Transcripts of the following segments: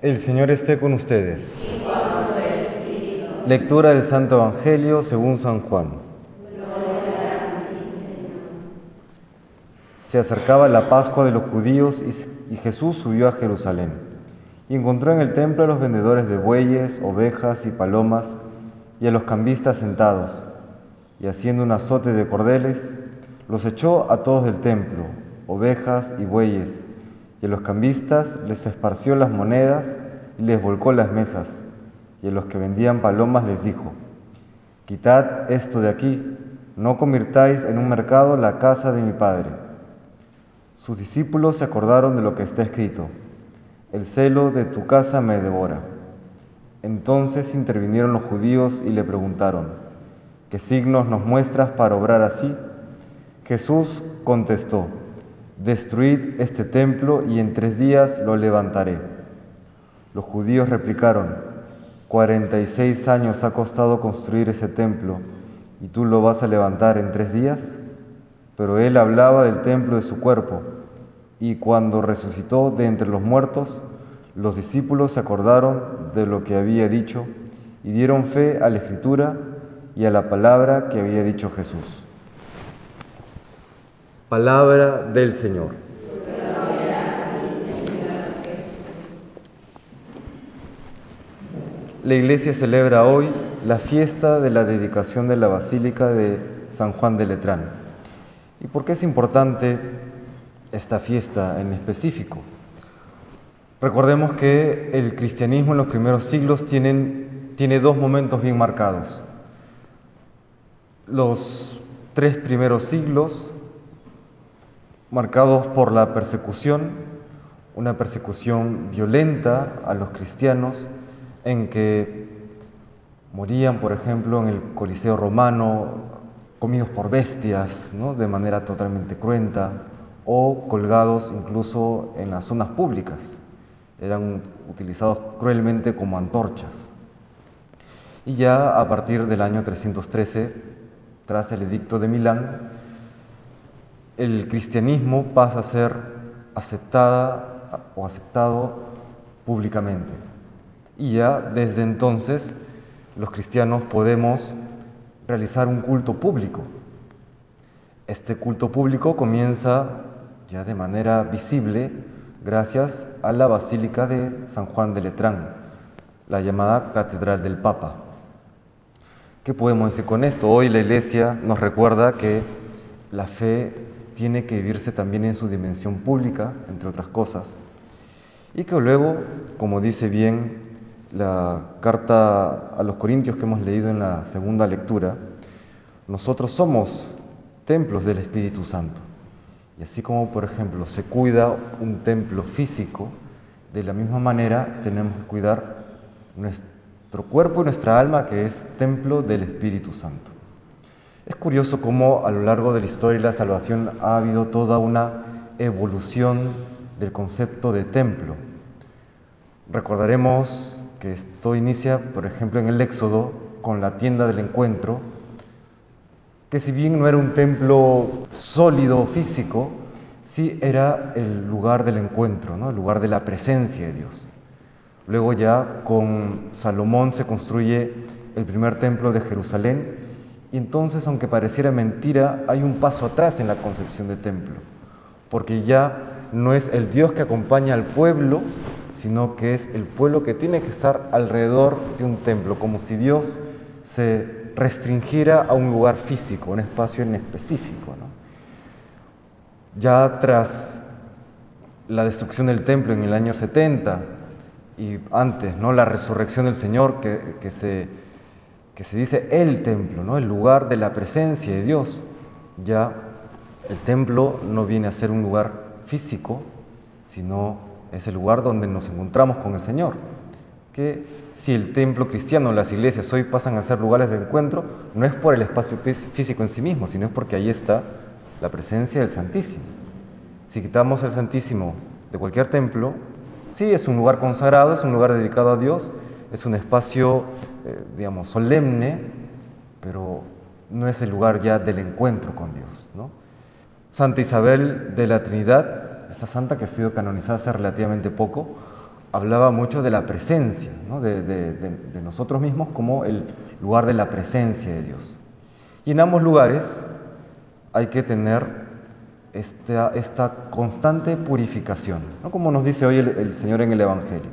El Señor esté con ustedes. Lectura del Santo Evangelio según San Juan. Se acercaba la Pascua de los judíos y, Jesús subió a Jerusalén y encontró en el templo a los vendedores de bueyes, ovejas y palomas y a los cambistas sentados, y haciendo un azote de cordeles, los echó a todos del templo, ovejas y bueyes, y a los cambistas les esparció las monedas y les volcó las mesas, y a los que vendían palomas les dijo, Quitad esto de aquí, no convirtáis en un mercado la casa de mi Padre. Sus discípulos se acordaron de lo que está escrito, El celo de tu casa me devora. Entonces intervinieron los judíos y le preguntaron, ¿qué signos nos muestras para obrar así? Jesús contestó, Destruid este templo y en tres días lo levantaré. Los judíos replicaron, Cuarenta y seis años ha costado construir ese templo y tú lo vas a levantar en tres días. Pero él hablaba del templo de su cuerpo y cuando resucitó de entre los muertos, los discípulos se acordaron de lo que había dicho y dieron fe a la escritura y a la palabra que había dicho Jesús. Palabra del Señor. La iglesia celebra hoy la fiesta de la dedicación de la Basílica de San Juan de Letrán. ¿Y por qué es importante esta fiesta en específico? Recordemos que el cristianismo en los primeros siglos tiene dos momentos bien marcados. Los tres primeros siglos marcados por la persecución, una persecución violenta a los cristianos, en que morían, por ejemplo, en el Coliseo romano, comidos por bestias, de manera totalmente cruenta, o colgados incluso en las zonas públicas. Eran utilizados cruelmente como antorchas. Y ya a partir del año 313, tras el edicto de Milán, el cristianismo pasa a ser aceptada o aceptado públicamente. Y ya desde entonces los cristianos podemos realizar un culto público. Este culto público comienza ya de manera visible gracias a la Basílica de San Juan de Letrán, la llamada Catedral del Papa. ¿Qué podemos decir con esto? Hoy la Iglesia nos recuerda que la fe tiene que vivirse también en su dimensión pública, entre otras cosas, y que luego, como dice bien la carta a los Corintios que hemos leído en la segunda lectura, nosotros somos templos del Espíritu Santo. Y así como, por ejemplo, se cuida un templo físico, de la misma manera tenemos que cuidar nuestro cuerpo y nuestra alma, que es templo del Espíritu Santo. Es curioso cómo a lo largo de la historia de la salvación ha habido toda una evolución del concepto de templo. Recordaremos que esto inicia, por ejemplo, en el Éxodo con la tienda del encuentro, que si bien no era un templo sólido físico, sí era el lugar del encuentro, ¿no? el lugar de la presencia de Dios. Luego ya con Salomón se construye el primer templo de Jerusalén y entonces, aunque pareciera mentira, hay un paso atrás en la concepción de templo, porque ya no es el Dios que acompaña al pueblo, sino que es el pueblo que tiene que estar alrededor de un templo, como si Dios se restringiera a un lugar físico, un espacio en específico. Ya tras la destrucción del templo en el año 70 y antes, ¿no? la resurrección del Señor que, que se que se dice el templo, ¿no? el lugar de la presencia de Dios. Ya el templo no viene a ser un lugar físico, sino es el lugar donde nos encontramos con el Señor. Que si el templo cristiano, las iglesias hoy pasan a ser lugares de encuentro, no es por el espacio físico en sí mismo, sino es porque ahí está la presencia del Santísimo. Si quitamos el Santísimo de cualquier templo, sí es un lugar consagrado, es un lugar dedicado a Dios, es un espacio eh, digamos, solemne, pero no es el lugar ya del encuentro con Dios. Santa Isabel de la Trinidad, esta santa que ha sido canonizada hace relativamente poco, hablaba mucho de la presencia, de, nosotros mismos como el lugar de la presencia de Dios. Y en ambos lugares hay que tener esta, esta constante purificación, ¿no? como nos dice hoy el, Señor en el Evangelio,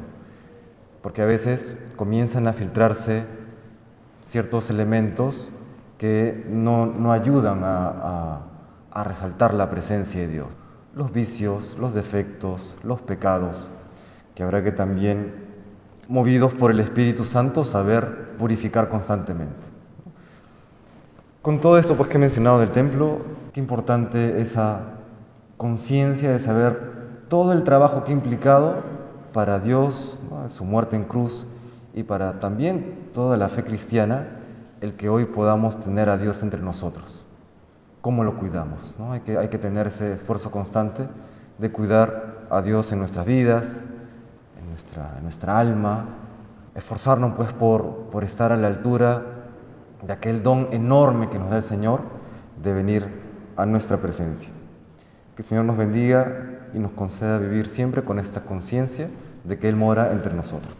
porque a veces comienzan a filtrarse ciertos elementos que no, ayudan a, a resaltar la presencia de Dios. Los vicios, los defectos, los pecados, que habrá que también, movidos por el Espíritu Santo, saber purificar constantemente. Con todo esto pues, que he mencionado del templo, qué importante esa conciencia de saber todo el trabajo que ha implicado para Dios, su muerte en cruz, y para también toda la fe cristiana, el que hoy podamos tener a Dios entre nosotros. ¿Cómo lo cuidamos? ¿no? Hay, que, hay que tener ese esfuerzo constante de cuidar a Dios en nuestras vidas, en nuestra, en nuestra alma, esforzarnos pues por, por estar a la altura de aquel don enorme que nos da el Señor de venir a nuestra presencia. Que el Señor nos bendiga y nos conceda vivir siempre con esta conciencia de que Él mora entre nosotros.